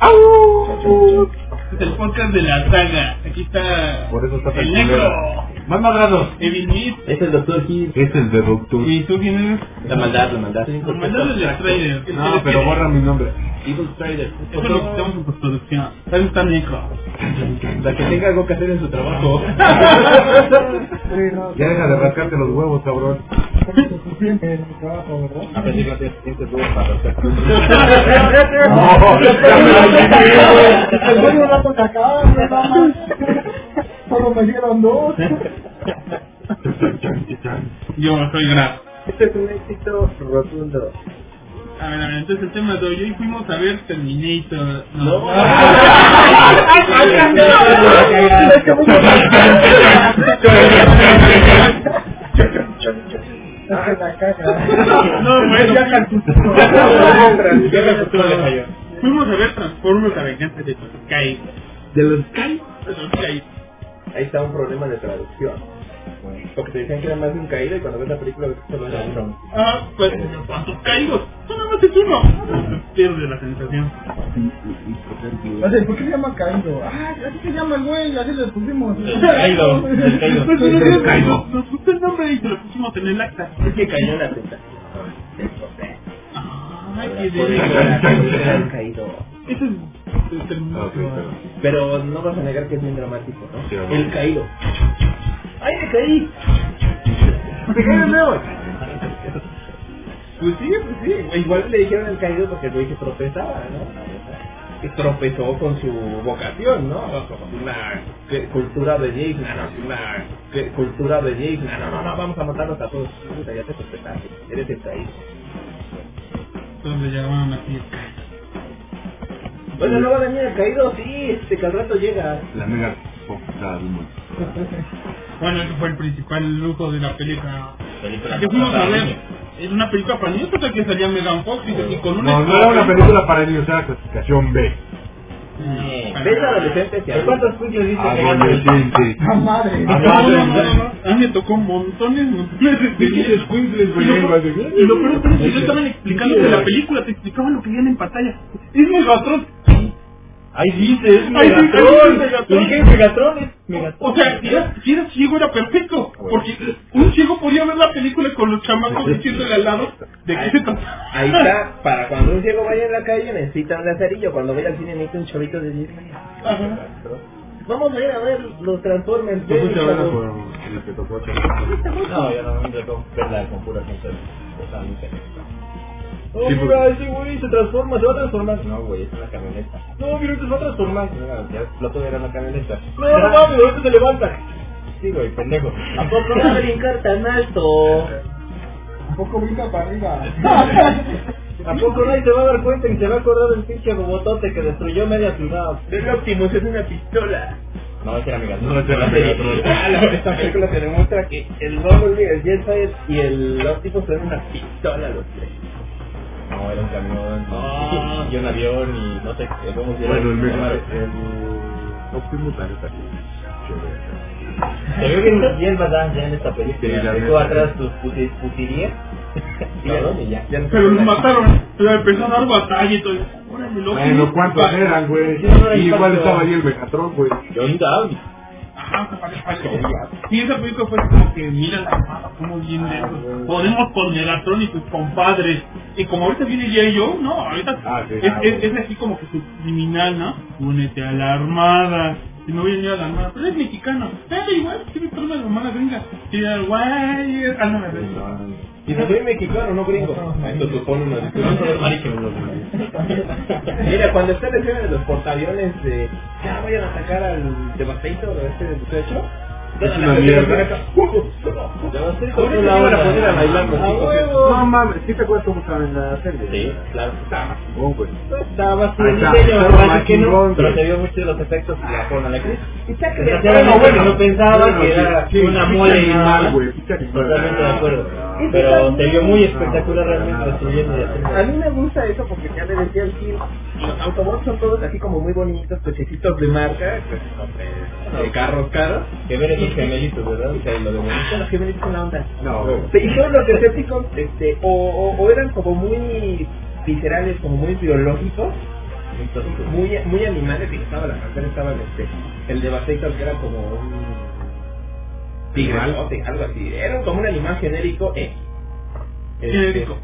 ¡Au! Es el podcast de la saga. Aquí está Por eso está tan el negro. culero. Más madrados. Evil Meat. Es el doctor Hill. Es el de Doctor. ¿Y tú quién eres? La maldad, la maldad. El Strider. No, pero borra mi nombre. Evil Strider. Eso lo quitamos en postproducción. ¿Sabes está negro? La que tenga algo que hacer en su trabajo. Ya deja de rascarte los huevos, cabrón. A ver si no te sientes duro para rascar. No, acaba, nada más. Solo me dieron dos. Yo soy Graf. Este es un éxito rotundo. A ver, a ver, entonces el tema de hoy, hoy fuimos a ver Terminator. No. No, bueno. Ya. Fuimos a ver Transformers a venganza de los Sky. De los Sky. De los Sky. Ahí está un problema de traducción. Porque te decían que era más de un caído y cuando ves la película ves que solo era uno. Ah, pues, ¿cuántos caídos? No, nada más es uno. Pierde la sensación. O sea, ¿por qué se llama Caído? Ah, así se llama el güey, así le pusimos. Caído, el Caído. Pues, Caído. Nos gustó el nombre y se lo pusimos en el acta. Es que cayó en la tentación. Ay, qué de caído. Ese es es el Ah, ok, pero- Pero no vas a negar que es bien dramático, ¿no? El caído. ¡Ay, me caí! Me caí de nuevo. Pues sí, pues sí. Igual le dijeron el caído porque el güey se tropezaba, ¿no? Que tropezó con su vocación, ¿no? Una que- cultura de Jake, no, no, una que- cultura de Jake, no, no, no, no, vamos a matarlos a todos. Puta, ya te tropezaste, eres el caído. Entonces le llamaban así. Bueno, no va a venir el caído, sí, este, que al rato llega. La mega del mundo. Bueno, ese fue el principal lujo de la película. La que fuimos a ver. Es una película para niños, hasta que salía Megan Fox y, y con una No, no era una película para niños, era clasificación B. ¿Ves adolescentes y ¿Cuántos puntos dice que. ¡Ah, madre! No, no, no. A mí me tocó montones, montones de Pinches squinkles, güey, Y lo peor- es que ellos estaban explicando de la película, te explicaban lo que veían en pantalla. Es Megatron. Ahí dice, es Megatron. es Megatron. O sea, si era, si era ciego era perfecto. Porque un ciego podía ver la película con los chamacos diciéndole al lado de qué se trataba. Ahí está, para cuando un ciego vaya en la calle necesita un lazarillo, cuando vaya al cine necesita un chavito de 10 años. Ajá. Vamos a ir a ver los Transformers. ¿Tú fuiste a verla chavos. por el que tocó? No, yo no me tocó verla con pura consola. Estaba muy Oh, Sí, mira, porque- ese güey se transforma, se va a transformar. No, güey, es una camioneta. No, mira, se va a transformar. No, ya explotó, era una camioneta. No, no mames, ahorita se levanta. Sí, güey, pendejo. ¿A poco no va a brincar tan alto? Un poco brinca para arriba. ¿A poco nadie se va a dar cuenta y se va a acordar del pinche robotote que destruyó media ciudad? El Optimus es una pistola. No, ese era mi gato. No, ese era Megatron. Ah, no, esta película te demuestra que el Bumblebee, el Jetfire y el Optimus son una pistola los tres. No, era un camión. Ah. Y un avión y no sé, cómo se Bueno, el el Optimus, la neta, Se ve bien, bien badass ya en esta película. Sí, tú atrás tus puti- putirías. y ya. ya Pero lo mataron. Pero empezó a dar batalla y todo. Bueno, ¿cuántos eran, güey? Igual estaba ahí el Megatron, güey. John Down. Que- Sí, esa película fue como que mira la armada, como bien eso. Podemos con Megatron y sus compadres. Y como ahorita viene J. Joe, no, ahorita Ah, sí, es, ah, es, es así como que subliminal, ¿no? Únete a la armada. Si no voy a unir a la armada, pero es mexicano. Eh, igual, tiene forma de hermana gringa. Y el guay, ah, me. Y si soy mexicano, no gringo. Esto supone una Mira, cuando está la escena de los portaaviones de ya vayan a atacar al Devastator este del techo. Es una mierda. Devastator no la van a poner a bailar los ¡A chicos. huevo! No mames, ¿sí te acuerdas cómo estaba en la serie? Sí, claro. Estaba güey. Estaba así Pero se vio mucho de los efectos y la forma en la actriz. Está bueno, no pensaba que era sí, una mole y nada. güey. Totalmente de acuerdo. Es Pero se vio muy espectacular realmente no, destruyendo y no, haciendo. A mí me gusta eso porque ya le decía el Gil, los Autobots son todos así como muy bonitos, cochecitos de marca, pues, de, de carros caros. Que ver esos gemelitos, ¿verdad? O sea, lo de bonito. Son los vienen con la onda. No. Y todos los Decepticons, este, o, o, o eran como muy viscerales, como muy biológicos, muy, muy animales, y estaba la pantera, estaba el, este, el Devastator, que era como un tigre, algo así. Era como un animal genérico, eh. Este, Genérico.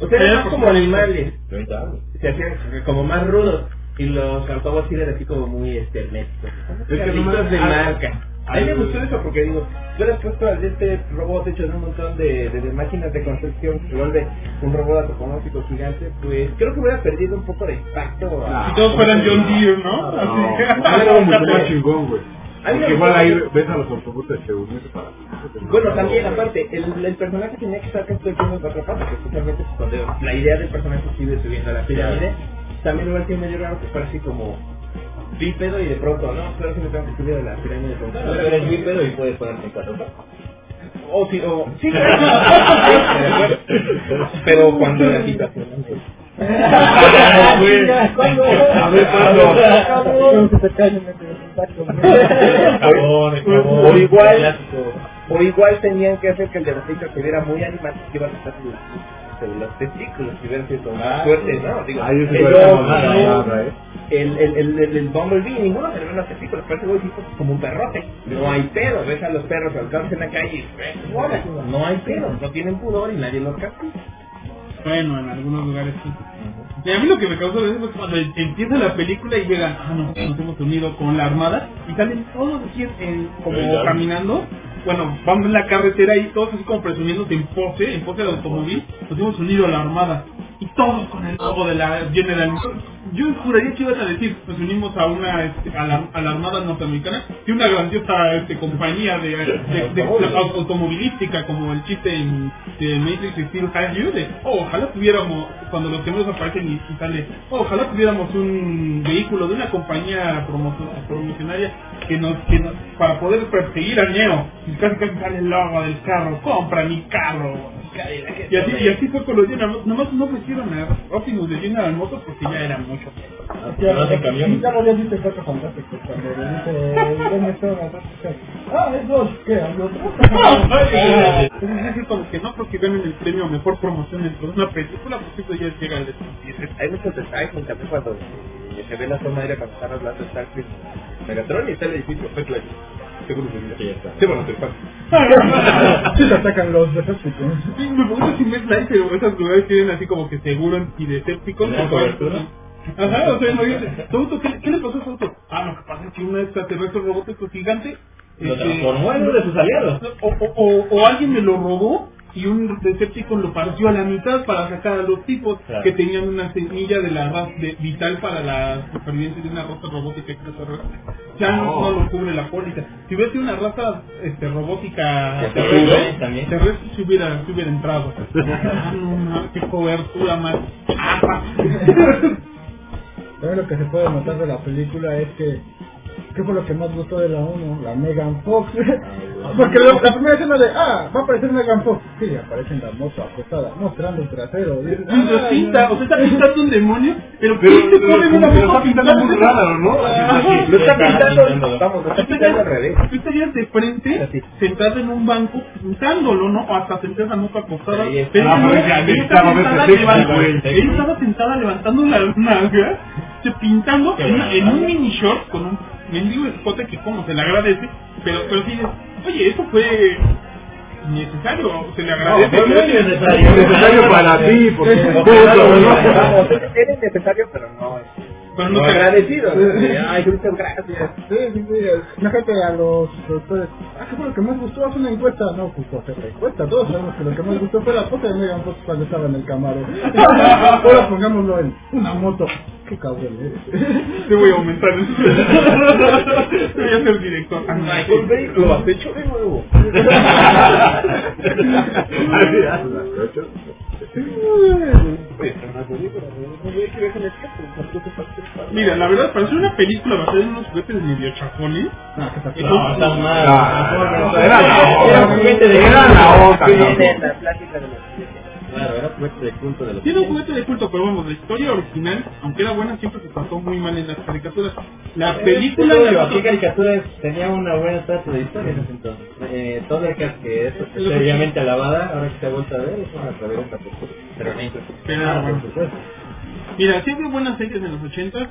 O sea, eran como animales, se hacían como más rudos. Y los Autobots eran así como muy este, herméticos. Es que nomás- de ah, marca. A mí me ah, gustó eso porque digo, tú eres puesto al de este robot hecho de un montón de, de, de máquinas de construcción que se vuelve un robot antropomórfico gigante, pues creo que hubiera perdido un poco de impacto. a- Si todos fueran John Deere, ¿no? No, Así. chingón, güey. Porque igual ahí ves a los autobuses que unirse para... Bueno, también, aparte, el, el personaje tenía que estar que viendo otra parte, que especialmente pues, cuando la idea del personaje sigue subiendo a la pirámide, también igual que medio raro que fuera así como bípedo y de pronto, no, pero si me tengo que subir a la pirámide de pronto. Claro, tú eres bípedo y puedes ponerte en carota. O si, o, sí, pero cuando la situación A ver, ¿cuándo? O igual, o igual tenían que hacer que el Devastator se viera muy animal que iba a estar los, los testículos que hubieran sido como más Ah, fuertes, sí. ¿no? Digo, el ¿eh? el, el, el, el, el Bumblebee, ninguno se le ven los testículos, parece güey, tipo como un perrote. No hay pedo, ves a los perros alcanzan en la calle y bola. no hay pedo, no tienen pudor y nadie los capta. Bueno, en algunos lugares sí. Y a mí lo que me causó eso es cuando empieza la película y llegan, ah, no, nos hemos unido con la armada y salen todos así en- como caminando. Bueno, vamos en la carretera y todos así como presumiéndose en pose, en pose de automóvil, nos hemos unido a la armada. Y todos con el logo de la General Motors. Yo juraría que ibas a decir, nos unimos a una este, a, la, a la armada norteamericana y una grandiosa este, compañía de, de- de- de au- automovilística como el chiste en de Matrix Steel Has You de oh, ojalá tuviéramos cuando los gemelos aparecen y, y sale oh, ojalá tuviéramos un vehículo de una compañía promo- promocionaria que nos, que nos para poder perseguir a Neo y casi casi sale el logo del carro compra mi carro y así, y así fue con los Motors. Nomás no ofrecieron a Optimus de General Motors porque ya era mucho. Ya, No hacen camiones. ya lo habías visto en Cuatro Fantásticos cuando le dice ¿Dónde está una Ah, es dos, ¿qué? ¿Hay otro? Entonces es como que no porque ganen el premio a mejor promoción dentro de una película, pues eso ya llega al Hay muchos detalles, también cuando eh, se ve la toma aérea cuando están hablando de Starfield Megatron y está el edificio, fue claro. Seguro que ya está. Bueno, te pasa. Sí, te atacan los Decepticons. Me gusta si me like, pero esos lugares tienen así como que seguro antidesépticos. ¿Una cobertura? Ajá, o sea, imagínate. Sauto, ¿qué, ¿qué le pasó a Sauto? Ah, lo que pasa es que un extraterrestre robótico gigante. Lo este, transformó en uno de sus aliados. o, o, o, o alguien me lo robó y un Decepticon lo partió a la mitad para sacar a los tipos Claro. que tenían una semilla de la raza de, vital para la supervivencia de una raza robótica extraterrestre. Ya no, no lo cubre la póliza. Si hubiera sido una raza este, robótica terrestre, terrestre se hubiera, se hubiera entrado. Ah, no, no, qué cobertura más. lo que se puede notar de la película es que ¿Qué fue lo que más gustó de la 1? La Megan Fox. Porque la, la primera escena de, ah, va a aparecer Megan Fox. Sí, aparece en la moto acostada, mostrando el trasero. Y lo "Ah, pinta, no". o sea, está pintando un demonio, pero Pero, ¿quién te pero, pone una foto está pintando muy raro, ¿no? Lo está pintando, vamos, lo está pintando al revés. tú estarías de frente, sentado en un banco, pintándolo, ¿no? O hasta sentada en moto acostada. Pero Ah, necesitaba estaba sentada levantando- la nalga, pintando en un mini short con un mendigo escote que como se le agradece, pero, pero sí, oye, eso fue necesario, se le No, agradece. fue muy necesario. Necesario para ti, porque ¿no? es necesario, pero no es. Pero No no te agradecido. Ay, muchas gracias. Sí, sí, sí. Imagínate a los doctores. Ah, ¿qué fue lo que más gustó? Haz una encuesta. No, pues hacer la encuesta. Todos sabemos que lo que más gustó fue la foto de Megan Fox cuando estaba en el camaro. Ahora pongámoslo en una moto. Qué cabrón eres. Te voy a aumentar el Voy a ser director. Lo has hecho de nuevo. Mira, la verdad, para ser una película basada en unos juguetes medio chafones, Ah, ¿qué tal? No, estás mal. Ah, Era era la de Era la otra, ¿no? la los Claro, era juguete de culto de los Tiene un juguete de culto, pero vamos, la historia original, aunque era buena, siempre se trató muy mal en las caricaturas. La película Eh, de digo, los ¿qué caricaturas tenía una buena trato de historia en ese entonces? Eh, Thundercats, que es seriamente alabada, ahora que se ha vuelto a ver, es una reverenda. Pero ni Pero, Ah, bueno. por supuesto. Mira, siempre buenas series en los 80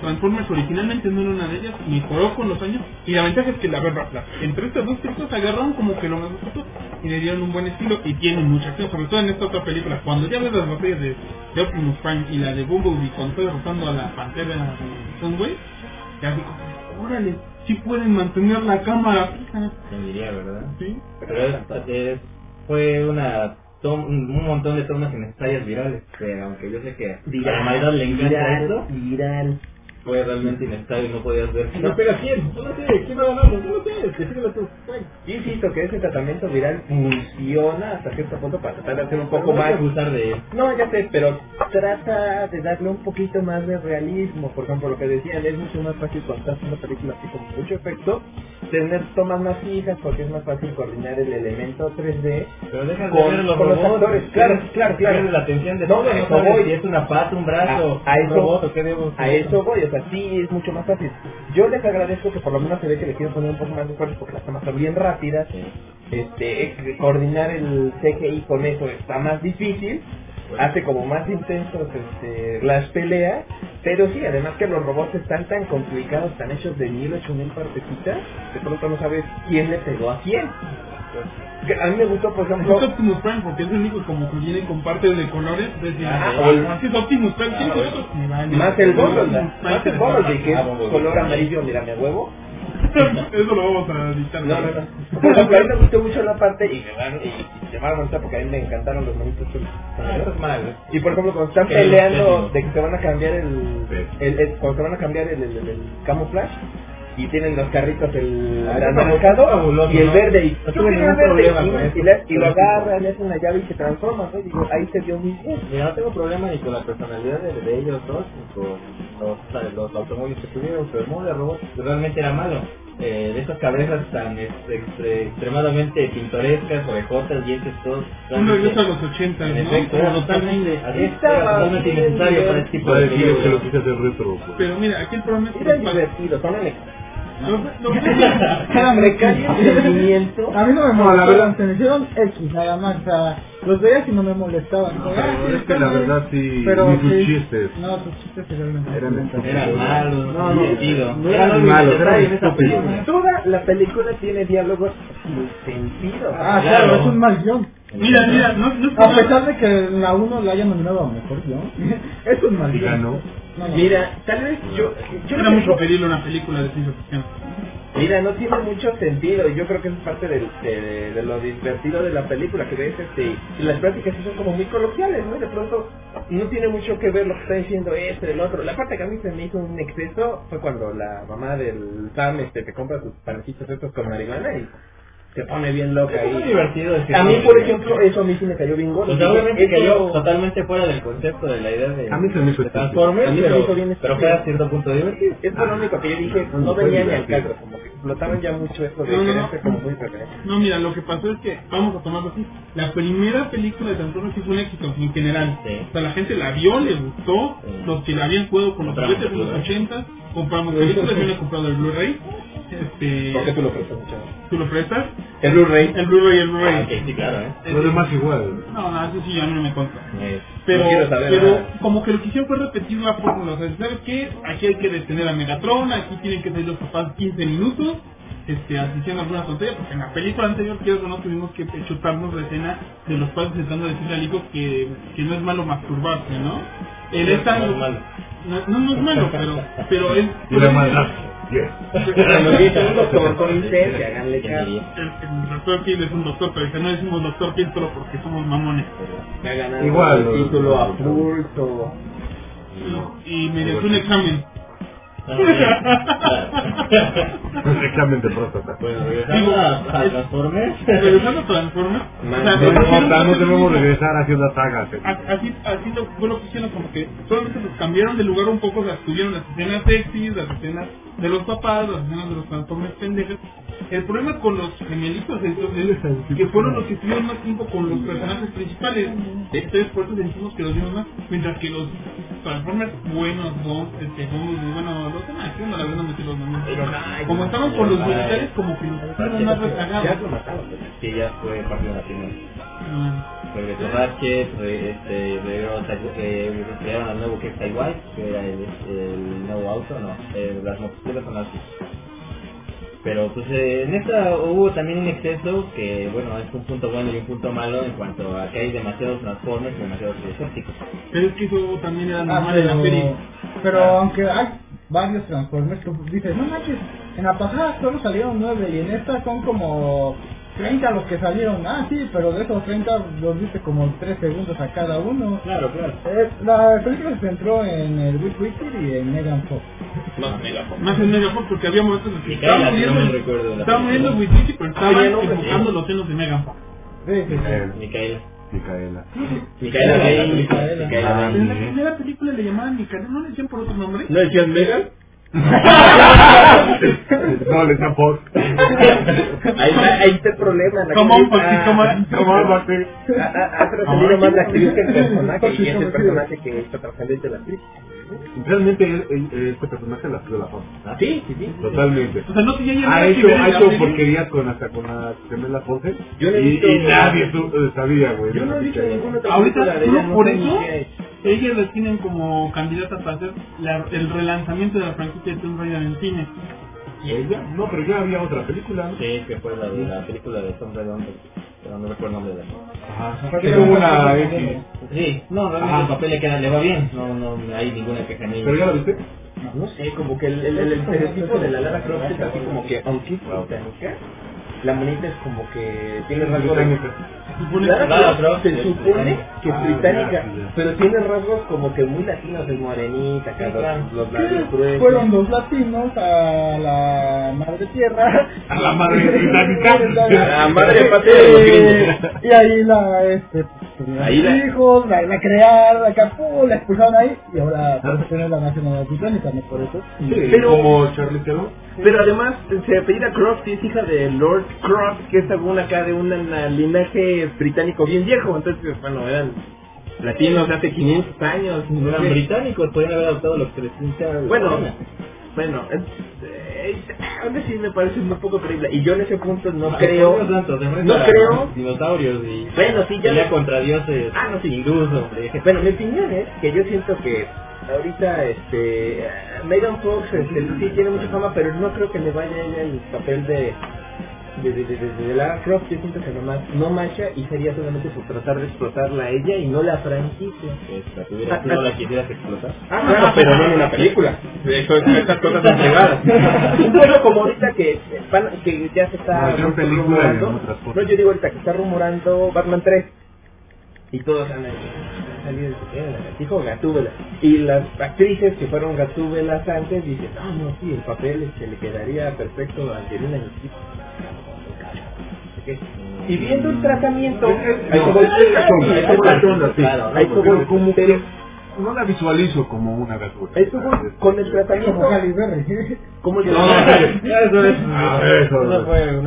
Transformers originalmente no era una de ellas, mejoró con los años. Y la ventaja es que la verdad, entre estas dos películas agarraron como que lo mejor y le dieron un buen estilo y tienen mucha acción, sobre todo en esta otra película. Cuando ya ves las batallas de, de Optimus Prime y la de Bumblebee cuando está derrotando a la pantera Sunway, ya como, órale, sí pueden mantener la cámara fija. ¿Quién diría, verdad? ¿Sí? Pero es, es- fue una tom- un montón de tomas innecesarias virales, que aunque yo sé que a la maldad le encanta eso, viral. Fue realmente innecesario y no podías ver. No pega quién, no lo sé, quién va a ganar, no lo sé, decídelo tú. Yo insisto que ese tratamiento viral funciona hasta cierto punto para tratar de hacer un poco más abusar de él. No, ya sé, pero trata de darle un poquito más de realismo. Por ejemplo, lo que decían, es mucho más fácil cuando estás haciendo una película así con mucho efecto, tener tomas más fijas porque es más fácil coordinar el elemento 3D Pero dejas Con- de ver los con los actores, claro, claro, claro. la atención de No, todo, no eso voy. si es una pata, un brazo, A- eso- robot debo A eso voy, o sea, sí es mucho más fácil. Yo les agradezco que por lo menos se ve que le quiero poner un poco más de esfuerzo porque las tomas son bien rápidas. Este, coordinar el CGI con eso está más difícil, hace como más intensos este, las peleas, pero sí, además que los robots están tan complicados, tan hechos de mil, ocho mil partecitas, de pronto no sabes quién le pegó a quién. A mí me gustó, por Me ejemplo, gusta Optimus Prime porque es el único como que viene con partes de colores. Ah, ah, o el- así es Optimus Prime, ¿quién Ah, es bueno. Me vale. más el Bumblebee, más el Bumblebee, que Ah, es Bumblebee. color amarillo, mira mi huevo. Eso lo vamos a editar. No, no, no. Por ejemplo, a mí me gustó mucho la parte y me van y, y se van a molestar porque a mí me encantaron los monitos chulos. Ah, malo. Y por ejemplo, cuando están peleando de que se van a cambiar el, Sí. el, el- cuando se van a cambiar el, el, el- el camuflaje y tienen los carritos el Ah, anaranjado fabuloso, y el verde y, No ningún problema y, y y lo agarran, le hacen una llave y se transforma, ¿no? Y digo, ahí se vio muy bien. Mira, no tengo problema ni con la personalidad de, de ellos dos, ni con los, los automóviles que tuvieron, pero el modo de robot realmente era malo. Eh, de esas cabezas tan este, extre- extremadamente pintorescas, orejotas, dientes, todos. Un regreso a los 80, En ¿no? efecto, era totalmente, es, totalmente innecesario para este tipo de decir que lo películas. quise hacer retro. pues. Pero mira, aquí el problema es que Era los pa- divertido, son el los- rendimiento. A mí no me No, la molestaban, verdad- se me hicieron X nada más, o sea, los veías y no me molestaban. Ah, sí, Pero es que la verdad sí, Pero ni sus sí, chistes. No, sus chistes eran Eran malos, No, no, no Eran malos, eran estúpidos. Toda la película tiene diálogos sin sentido. Ah, Claro. claro, es un mal guion. Mira, mira, no, no A pesar de que la 1 la haya nominado a mejor guion, es un mal guion. Mira, tal vez yo, yo Era mucho pedirle una película de ciencia ficción. Mira, no tiene mucho sentido. y Yo creo que es parte de, de lo divertido de la película, que ves este, y las prácticas sí son como muy coloquiales, ¿no? De pronto no tiene mucho que ver lo que está diciendo este, el otro. La parte que a mí se me hizo un exceso fue cuando la mamá del Sam este, te compra sus panecitos estos con marihuana y se pone bien loca Es muy divertido. ese A mí, por de- ejemplo, eso a mí sí me cayó bien gordo. Sea, Eso- cayó totalmente fuera del concepto de la idea de, A mí se me hizo de. Transformers, A mí se me pero, hizo bien pero estúpido. fue a cierto punto divertido. Es lo único que yo dije, no Fue venía ni al caso, como que explotaban ya mucho esto de No, no, querer no. ser como muy referente. No, mira, lo que pasó es que, vamos a tomarlo así, la primera película de Transformers sí fue un éxito en general. Sí. O sea, la gente la vio, le gustó, Sí. los que la habían jugado con los juguetes en los Blu-ray. 80, compramos películas, yo le he comprado el Blu-ray. Este, ¿Por qué tú lo prestas? ¿Tú lo prestas? El Blu-ray. El Blu-ray, el Blu-ray. Ah, ok, sí, claro, ¿eh? Lo demás igual. No, no, eso sí, a mí no me consta. Eh, Pero, No saber pero nada. como que lo que hicieron fue repetir la fórmula. O sea, ¿sabes qué? Aquí hay que detener a Megatron, aquí tienen que salir los papás 15 minutos, este, asistiendo a alguna tontería, porque en la película anterior, quiero que no tuvimos que chutarnos la escena de los padres intentando decirle al hijo que, que no es malo masturbarse, ¿no? No es malo. No, no, no es malo, pero, pero es... Y la maldad. Yes. Cuando dice un doctor con licencia, háganle ¿Quién caso. El, el doctor Kill es un doctor, pero dice, no decimos doctor Kill solo porque somos mamones. Ganado Igual, el título a pulso. Y, y mediante un examen. Examen de próstata. Bueno, regresando a, a Transformers. Regresando a Transformers, Man, o sea, no debemos regresar haciendo sagas. eh. A- Así, así lo, fue lo que hicieron, como que solamente los cambiaron de lugar un poco, las tuvieron las escenas sexys, las escenas de los papás, las escenas de los transformers pendejos, El problema con los gemelitos estos es que fueron los que estuvieron más tiempo con los personajes principales. Entonces por eso sentimos que los vimos más. Mientras que los Transformers buenos, dos, este, Bumblebee, bueno, los demás, que no la verdad no me sé los nombres. Como estaban con los militares, como que nos fueron más Ya rezagados. lo mataron. Sí, ya fue parte de la. Ah, Regresó Ratchet, re- este, regresó, eh, crearon al nuevo que es Taiwan, que era el, el nuevo auto, no, eh, las motocicletas son así. Pero pues eh, en esta hubo también un exceso que, bueno, es un punto bueno y un punto malo en cuanto a que hay demasiados Transformers y demasiados exóticos. Pero es que eso también era Ah, normal en la pero, serie. pero aunque hay varios Transformers que dices, no manches, en la pasada solo salieron nueve y en esta son como 30 los que salieron. Ah, sí, pero de esos 30 los viste como 3 segundos a cada uno. Claro, claro. Eh, la película se centró en el Rick Wicked y en Megan Fox. Más Megaforce. Más en Megaforce porque había momentos en que de la estaba película. muriendo Witwicky, pero estaba enfocando los senos de Megaforce. Sí, sí, sí. Micaela. Micaela. Micaela Bay. Micaela. En la primera película le llamaban Micaela, ¿no le decían por otro nombre? ¿No decían Megan? No, le está Fox. Ahí está, ahí está el problema. La ¿Cómo? actriz, Porque ¿cómo? ¿Cómo va a ser? ha- trascendido más la actriz que el personaje y es el personaje que está trascendente la actriz. Realmente este personaje la la Fox. Sí, sí, sí. Totalmente. O sea, no tenía ya Ha hecho, ha la hecho porquerías con hasta con la gemela Ponce. Yo no he y, visto- y nadie eh, sabía, güey. Yo no he visto ninguna otra Ahorita, película de solo ella, no por eso, ellas las tienen como candidatas para hacer la- el relanzamiento de la franquicia de Tomb Raider en cine. Ella, no, pero ya había otra película, ¿no? Sí, que fue la de la película de Tom Redon, pero no recuerdo el nombre de la Ajá. Que tuvo una X. Sí, no, realmente Ajá. el papel le queda, le va bien, no, no hay ninguna queja ni ¿Pero ya la viste? No sé, como que el, el, el estereotipo de la Lara Croft es así como que, aunque es británica, la monita es como que tiene rasgos de... Británica. Se supone que- es británica. que es Ah, británica, pero tiene rasgos como que muy latinos, es morenita, acá claro. los, labios gruesos. Fueron dos latinos a la madre tierra. A la madre británica. La madre patria gringos. Y ahí la, este, tuvieron Ahí la- hijos, la, la crearon, acá, la expulsaron ahí, y ahora por eso tiene la nacionalidad británica, no por eso. Sí, Pero- como Charlie Theron. Pero además se apellida Croft y es hija de Lord Croft, que es según acá de un na- linaje británico bien viejo. Entonces, bueno, eran latinos hace 500 años. No eran Sí. británicos, podrían haber adoptado los que les pinta Bueno, bueno, aún así me parece muy poco creíble. Y yo en ese punto no creo. no creo. Dinosaurios y. Bueno, sí, ya. Contra dioses Ah, no, sí. hindús, hombre. Bueno, mi opinión es que yo siento que ahorita este Megan Fox este, sí tiene mucha fama, pero no creo que le vaya el papel de de, de, de, de- de Lara Croft. Yo siento que nomás no marcha y sería solamente por tratar de explotarla a ella y no la franquicia. Esta, tuviera, si no la quisieras explotar. Ah, claro, pero no en una película. Eso, estas cosas son privadas. bueno, como ahorita que, van- que ya se está No, película y rumorando. otras cosas. No, yo digo ahorita que está rumorando Batman 3. Y todos han salido dijo Gatúbela. Y las actrices que fueron Gatúbelas antes dicen, no, no, sí, el papel es que le quedaría perfecto a Angelina Jolie. No. Y viendo el tratamiento, ahí No, te voy- no la visualizo como una te voy con el tratamiento, Como Halle Berry. ¿cómo le No, Eso eso, Eso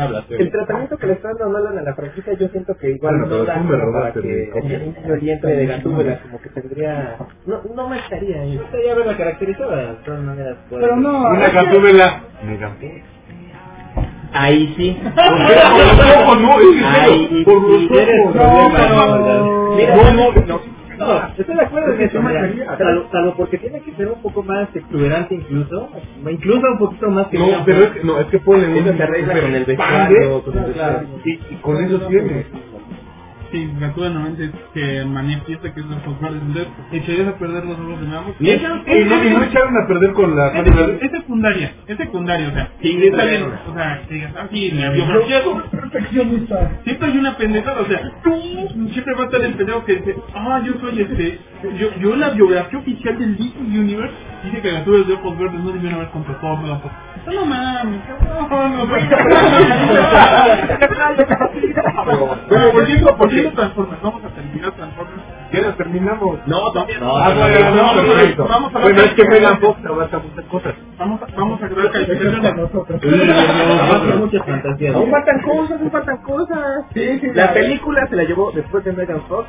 blasfemia. El tratamiento que le están dando a la franquicia, yo siento que igual Bueno, no da me para que mi copia. Angelina Jolie entre de Gatúbela, como que tendría... No, no me estaría ahí. Estaría verla caracterizada, de todas maneras. puede Pero no, Una gatúbela. Fox. Ahí sí. ¿Por los ojos, no, serio, por los ojos. No, no, no, no. Estoy de acuerdo en eso, Mira, mira, salvo, salvo porque tiene que ser un poco más exuberante incluso, incluso un poquito más que No, pero Fox. es que, no, es que pone un... Eso se arregla con el vestuario, con el vestuario. y con eso tiene. Sí, Gatúbela normalmente es que manifiesta que es el Foxward. Entonces, echarías a perder los ojos de Megan Y, y no, y no echaron a perder con la... Es, es, es secundaria, es secundaria, o sea, Sí, está bien, o sea, que digas, ah, sí, la biografía sobre perfeccionista. Siempre hay una pendejada, o sea, tú siempre va a estar el pendejo que dice, ah, yo soy este, yo, yo la biografía oficial del DC Universe dice que Gatúbela de ojos verdes no debieron haber contratado a Fox. No, no mames, cabrón, no, Bueno, volviendo, porque Siguiendo Transformers, vamos a terminar Transformers. ¿Ya la terminamos? No, todavía no. No, Ah, bueno, no, no, perfecto. vamos a ver Bueno, es que Megan Fox abarca muchas cosas. Vamos a, vamos a con calificaciones. nosotros. Abarca muchas fantasías. Aún faltan cosas, aún faltan cosas. Sí, sí, La la- película se la llevó después de Megan Fox.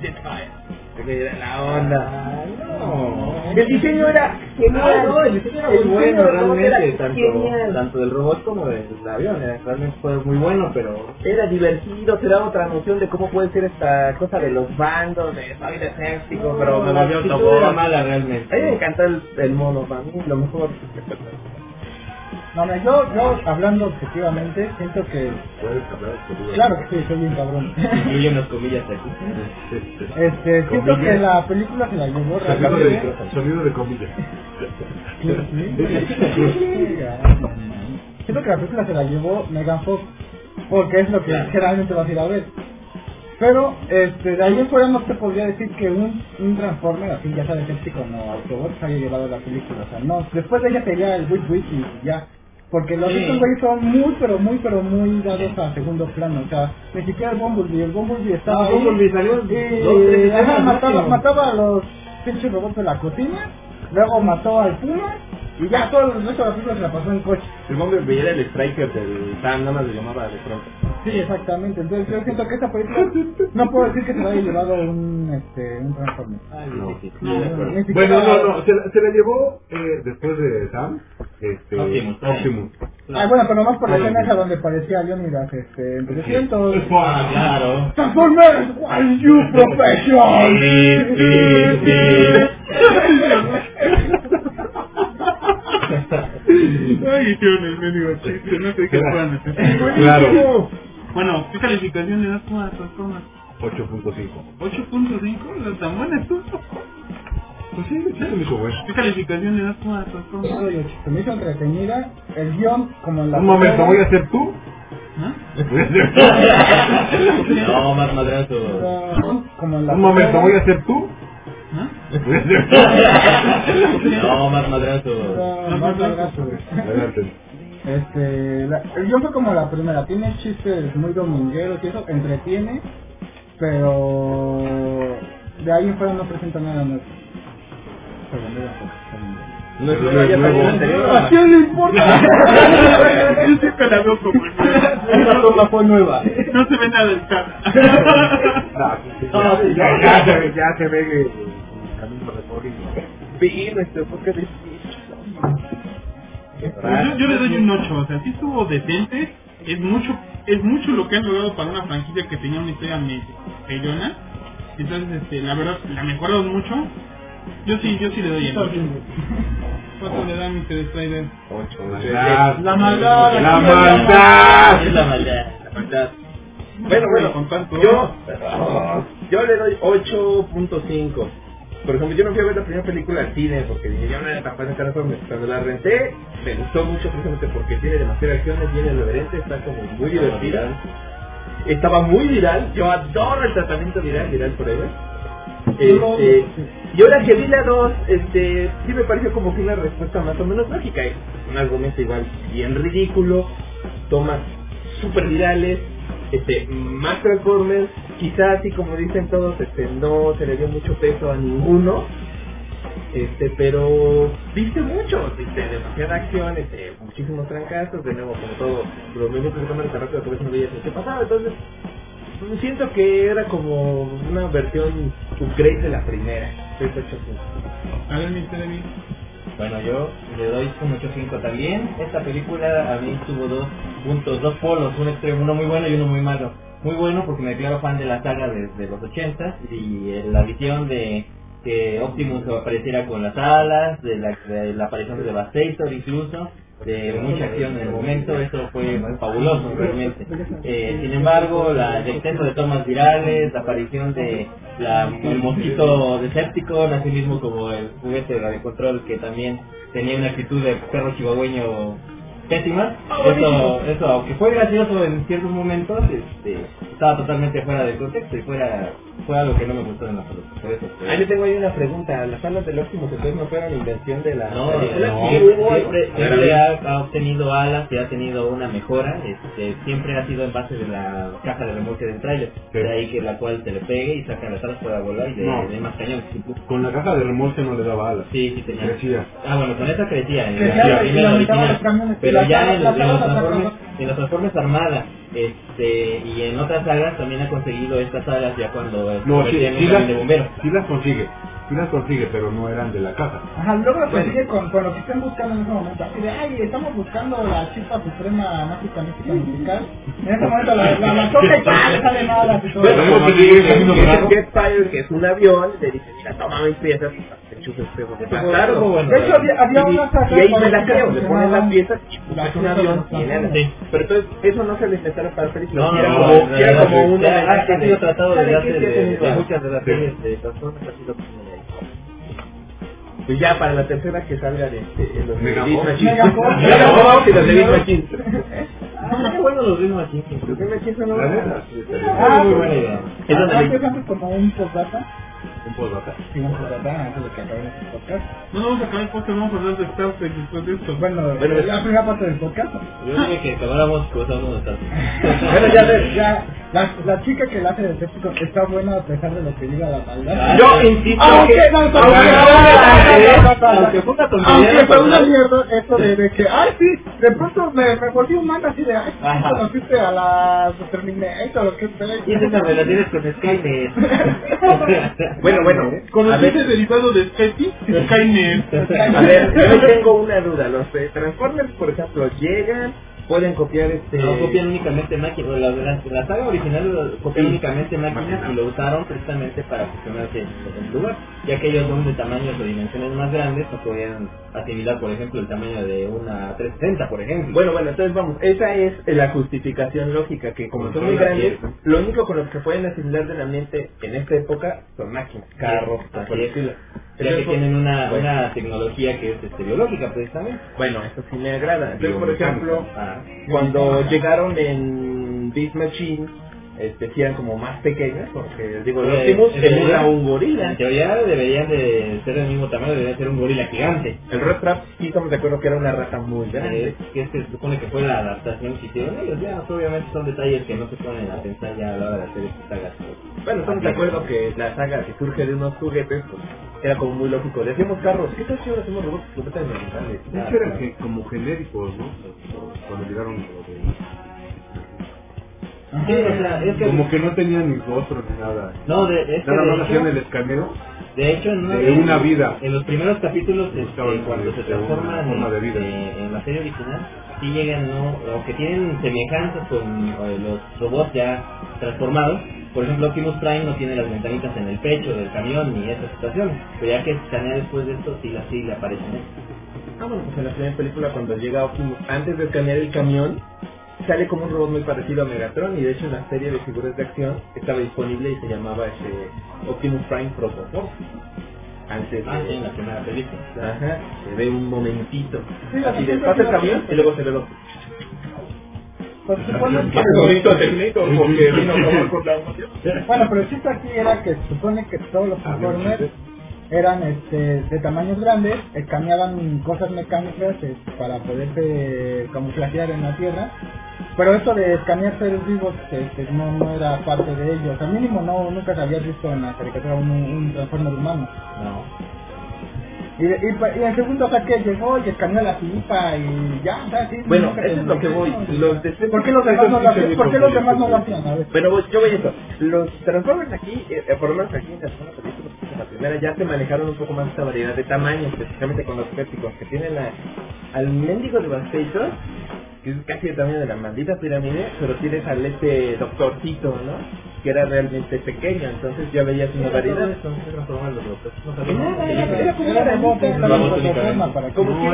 Jetfire. Que era la onda. No. El diseño era Ah, genial. no, el diseño era El muy bueno realmente, era tanto, del robot como del avión, eh, realmente fue muy bueno, pero Era divertido, te daba otra noción de cómo puede ser esta cosa de los bandos, de soy desértico, pero me volvió era mala realmente. A mí me encantó el, el mono, para mí lo mejor. No, no, yo, yo, hablando objetivamente, siento que... Puedes hablar. Claro que sí, soy bien cabrón. Incluye unas comillas aquí. Este, Este, siento que la película se la llevó Sonido realmente... de, sonido de comillas. Siento que la película se la llevó Megan Fox, porque es lo que generalmente vas a ir a ver. Pero, este, de ahí en fuera no te podría decir que un, un Transformer así, ya sabes, este como Autobots haya llevado la película. O sea, no, después de ella sería el Wit Wit y ya. Porque los Sí. otros güeyes son muy, pero muy, pero muy dados a segundo plano. O sea, ni siquiera el Bumblebee. El Bumblebee estaba Ah, ahí. Bumblebee salió y, dos, tres ajá, mataba, mataba a los pinches robots de la cocina. Luego mató al Puma. Y ya todo el resto de la película se la pasó en coche. El hombre veía el striker del Sam, nada más le llamaba de pronto. Sí, exactamente. Entonces yo siento que esta película no puedo decir que se la haya llevado un, este, un Transformer. No, sí, No, acuerdo. Ni siquiera- Bueno, no, no, se la, se la llevó eh, después de Sam, este, Optimus. Optimus. Ah, bueno, pero nomás por la escena esa donde parecía Leonidas, este, en 300. Ah, claro. Transformers, why you professional? Ay, hicieron el medio chiste, no sé qué hacer. Claro, Bueno, ¿qué calificación le das tú a Transformers? 8.5. 8.5, no tan buena tú. Pues sí, sí se me hizo bueno. ¿Qué calificación le das tú a Transformers? Se me hizo entretenida. El guion, como la. Un momento, primera, voy a ser tú. ¿Ah? No, más madrazo. ah, Como la. Un momento, primera, voy a ser tú. ¿Ah? No, más madrazo. ah, más madrazo, güey. Adelante. Este, la, el guion fue como la primera, tiene chistes muy domingueros y eso, entretiene, pero de ahí en fuera no presenta nada nuevo. No es nuevo, ya es salió nuevo. el anterior. ¿A quién le importa? Yo siempre la veo como nueva. Esa toma fue nueva. No se ve nada del cara. No, ya se ve, ya se ve el camino recorrido. Vi nuestro podcast de Pues yo, yo le doy un 8, o sea, sí estuvo decente, es mucho es mucho lo que han logrado para una franquicia que tenía una historia medio pellona. Entonces, este, la verdad, la mejoraron mucho. Yo sí, yo sí le doy el 8. ¿Cuánto le da mi Strider? La La maldad, La maldad. Es la maldad. La verdad. Bueno, bueno, con tanto. yo, yo le doy 8.5. Por ejemplo, yo no fui a ver la primera película al cine porque dije, ya era tan fácil Transformers. Cuando la renté, me gustó mucho precisamente porque tiene demasiadas acciones, viene reverente, está como muy divertida. Estaba muy viral, yo adoro el tratamiento viral, viral forever. Este, y ahora que vi la 2, este, sí me pareció como que una respuesta más o menos lógica. Es un argumento igual bien ridículo, tomas super virales, este, más Transformers, quizás así como dicen todos, este, no se le dio mucho peso a ninguno, este, pero viste mucho, viste demasiada acción, este, muchísimos trancazos, de nuevo como todo, los movimientos de cámara tan rápido que a veces no veías qué pasaba, entonces siento que era como una versión upgrade de la primera, 685. A ver, Mr. David. Bueno, yo le doy un 8.5 también. Esta película a mí tuvo dos puntos, dos polos, un extremo, uno muy bueno y uno muy malo. Muy bueno porque me declaro fan de la saga desde los 80 y la visión de que Optimus apareciera con las alas, de la, de la aparición de Devastator incluso, de mucha acción en el momento, eso fue fabuloso realmente. Eh, sin embargo, la, el exceso de tomas virales, la aparición de la, el mosquito Decepticon, así mismo como el juguete de radio control que también tenía una actitud de perro chihuahueño pésimas. Eso, eso, aunque fue gracioso en ciertos momentos, este, estaba totalmente fuera de contexto y fuera, fue algo que no me gustó en la película. Ah, yo tengo ahí una pregunta. ¿Las alas del Optimus entonces no fueron invención de la No, película? no, siempre, siempre, ha, ha obtenido alas y ha tenido una mejora, este, siempre ha sido en base de la caja de remolque del trailer, de ahí que la cual se le pegue y saca las alas para volar y de, No. de más cañón. Con la caja de remolque no le daba alas. Sí, sí tenía. Crecía. Ah, bueno, con esa crecía en la la original. Pero Las ya en, las en los las transformes, en los transformes armada, este, y en otras sagas también ha conseguido estas alas ya cuando se No, sí, sí las, de bomberos. sí las consigue. Sí las consigue, pero no eran de la caja. Ajá, luego lo consigue con, con lo que estén buscando en ese momento. Así de, ay, estamos buscando la chispa suprema mágica mística musical. En ese momento la, la, la toca le sale nada el raro. Jetfire, que es un avión, le dice, mira, toma mis piezas, bueno. De hecho, había, había Y, una saga y ahí por me la que creo, le ponen funcionaban las piezas y es un avión. Pero entonces, eso no se le intentaron para la película. No, no, era no, como, no, era no, como no, una ha, ha homenaje sido de- tratado de, muchas de las series de Transformers ha sido como de ahí. Pues ya para la tercera que salgan este, los de Megaforce. Beat Machine. Megaforce. Megaforce y los de. Ah, qué bueno los. Los son una- Ah, buena idea. Es donde como un postdata. Un postdata. Sí, un postdata antes de que acaben este podcast. No, no vamos a acabar el podcast, vamos a hablar de Star Trek después de esto. Bueno, Bueno, la primera parte del podcast. Yo dije que acabáramos cruzando de Star Bueno, ya ves. Ya, la, la chica que la hace de está buena a pesar de lo que diga la maldad. Yo insisto Aunque que... no, no, aunque- no, no, no, Aunque fue una tontería Aunque de fue una mierda eso de, de que, ay sí, de pronto me, me volví un man así de, ay, Ajá. conociste a la Terminator o qué sé. Y esas relaciones con Skynet. Bueno, bueno. ¿Conociste derivado de Spetty? Skynet. a ver, yo tengo una duda. Los eh, Transformers, por ejemplo, llegan, pueden copiar este... No copian únicamente máquinas. La, la, la saga original lo copian Sí. únicamente máquinas y lo usaron precisamente para funcionarse en el lugar. Ya que ellos son de tamaños o dimensiones más grandes, no podían asimilar, por ejemplo, el tamaño de una 360, por ejemplo. Bueno, bueno, entonces vamos, esa es la justificación lógica, que como son muy grandes, lo único con lo que pueden asimilar del ambiente en esta época son máquinas, carros, Así por el es. ya que tienen una, bueno. una tecnología que es este, biológica, precisamente. Bueno, eso sí me agrada. Entonces, por ejemplo, Ah, cuando llegaron en Beast Machine, este, sí eran como más pequeñas, porque digo, el Optimus en teoría- emula un gorila. En teoría deberían de ser del mismo tamaño, deberían ser un gorila gigante. El Red Trap sí estamos de acuerdo que era una rata muy Eh, grande. que se supone que fue la adaptación que hicieron ellos. Ya, obviamente son detalles que no se ponen a pensar ya a la hora de hacer estas sagas. Bueno, estamos de acuerdo que la saga que surge de unos juguetes, pues, era como muy lógico. Decíamos carros, ¿qué tal si ahora hacemos robots completamente normales? De hecho eran que- como genéricos, ¿no? Cuando llegaron los de- Sí, o sea, es que... Como que no tenían ni rostro ni nada. No, de, es que Nada más hacían el escaneo. de hecho en, de una vida. en los primeros capítulos, este, cuando se de una transforman forma de vida. este, en la serie original, sí llegan, ¿no? aunque tienen semejanzas con eh, los robots ya transformados. Por ejemplo, Optimus Prime no tiene las ventanitas en el pecho del camión ni esa situación. Pero ya que escanea después de esto, sí, la, sí le aparecen. ¿eh? Ah, bueno, pues en la primera película cuando llega Optimus, antes de escanear el camión, sale como un robot muy parecido a Megatron y de hecho en la serie de figuras de acción estaba disponible y se llamaba este Optimus Prime Protoforce. Antes Ah, de... sí, en la primera película. Ajá, se ve un momentito. Sí, Así de segunda pasa el camión y luego se ve los... Pues, se supone Qué que- bonito técnico porque vino a acabar con la emoción. Bueno, pero el chiste aquí era que se supone que todos los Ah, Transformers bien, eran este, de tamaños grandes, escaneaban cosas mecánicas este, para poderse camuflajear en la Tierra, pero eso de escanear seres vivos este, no, no era parte de ellos, al mínimo no nunca se había visto en la caricatura un, un Transformer humano. No. Y, y, en segundo ataque llegó y escaneó la pipa y ya, sí, Bueno, eso es lo que voy. Los de ¿Por qué los demás no lo hacían? ¿Por qué los demás no lo hacían? A ver. Pero pues, yo voy a eso. Los Transformers aquí, eh, eh, por lo menos aquí en la segunda película, en la primera, ya se manejaron un poco más esta variedad de tamaños, especialmente con los escépticos, que tienen la, al mendigo Devastator, que es casi el tamaño de la maldita pirámide, pero tienes al este doctorcito, ¿no? Que era realmente pequeño, entonces ya veías una variedad. No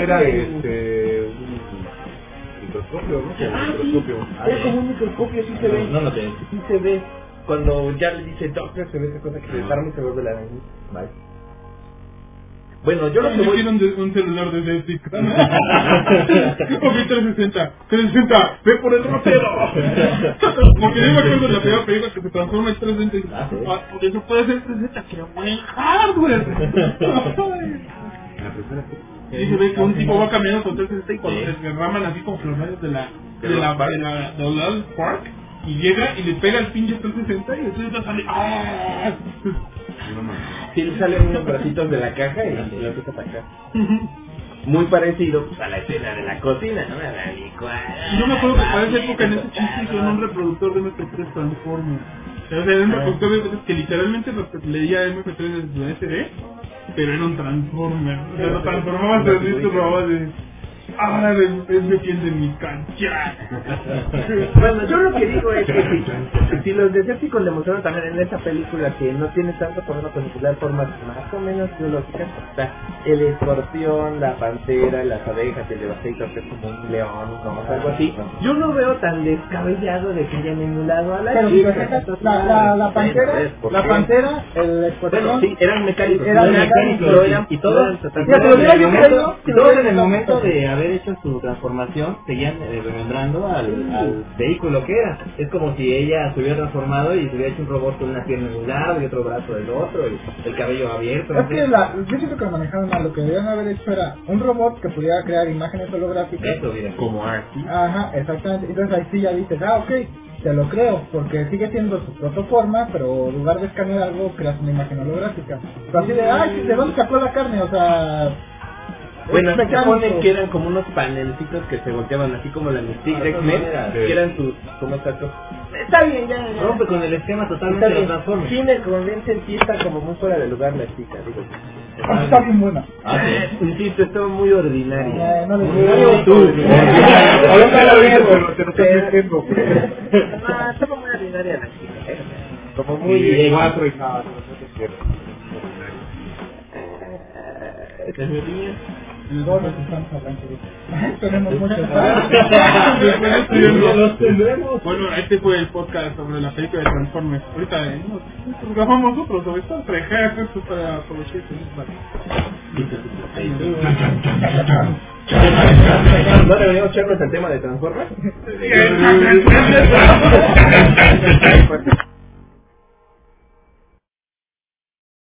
Era, este. microscopio, ¿no? Ah, microscopio. era como un microscopio, sí se ve. No. Sí se ve. Cuando ya le dice doctor, se ve esa cosa que se desarma y se vuelve la... Bye. Bueno, yo lo que Yo voy... quiero un, un celular de Epic. o mi 360. 360, ve por el ropero. Porque yo me acuerdo de la primera película que se transforma en 360 y dices, Ah, sí. "Ah, por eso puede ser 360, que buen hardware. Y se ve que un tipo va caminando con 360 y cuando se derraman así como los de la de la de la de la Park y llega y le pega el pinche 360 y el 360 sale ¡ah! Sí, le salen unos bracitos de la caja y lo empieza a atacar. Muy parecido pues, a la escena de la cocina, ¿no? A la licuadora. Y yo me acuerdo que para esa época en ese chiste hicieron un reproductor de MP3 Transformers. O sea, era un reproductor de MP3 que literalmente lo que leía MP3 desde la SD, pero era un Transformer. O sea, lo transformabas en robot de... ¡Ah, es me de mi cancha! Bueno, yo lo que digo es que si, si los Decepticons demostraron también en esa película que no tiene tanto problema con manipular formas más o menos biológicas, o sea, el escorpión, la pantera, las abejas, el devastator que es como un león, ¿no? algo así, yo no veo tan descabellado de que hayan emulado a la Pero si chica. fijas, la, la, la pantera, Bueno, ¿por la pantera, el Bueno, escorpión, sí, eran mecánicos, Eran mecánicos, eran y todos, pero todos en el momento, en de haber hecho su transformación seguían eh, remembrando al, al vehículo que era. Es como si ella se hubiera transformado y se hubiera hecho un robot con una pierna en un lado y otro brazo del otro y el cabello abierto. Es que la, yo siento que lo manejaron mal. Lo que debían haber hecho era un robot que pudiera crear imágenes holográficas. Eso, mira. como Archie. Ajá, exactamente. Entonces ahí sí ya dices, ah, ok, te lo creo, porque sigue siendo su protoforma, pero en lugar de escanear algo, creas una imagen holográfica. Pero así de, ay, ¿de dónde sacó la carne? O sea... Bueno, se supone que eran como unos panelcitos que se volteaban así como la Mystique Ah, X-Men, que eran sus, como tacos. Está bien, ya, ya. Rompe con el esquema totalmente de convence sí está como muy fuera de lugar la chica, digo. Ah, Está bien buena. Ah, sí. Insisto, estaba muy ordinaria. Eh, no les Muy digo. tú. Ahorita lo dices, pero te lo estás diciendo. No, estaba muy ordinaria la chica. eh. Como muy... Y cuatro y nada, no, no te quiero. Eh, Todos los que estamos hablando. Tenemos. Bueno, este fue el podcast sobre la película de Transformers. Ahorita eh, nos, grabamos otro sobre Star Trek. Esto es para aprovechar ¿No deberíamos echarnos el tema de Transformers?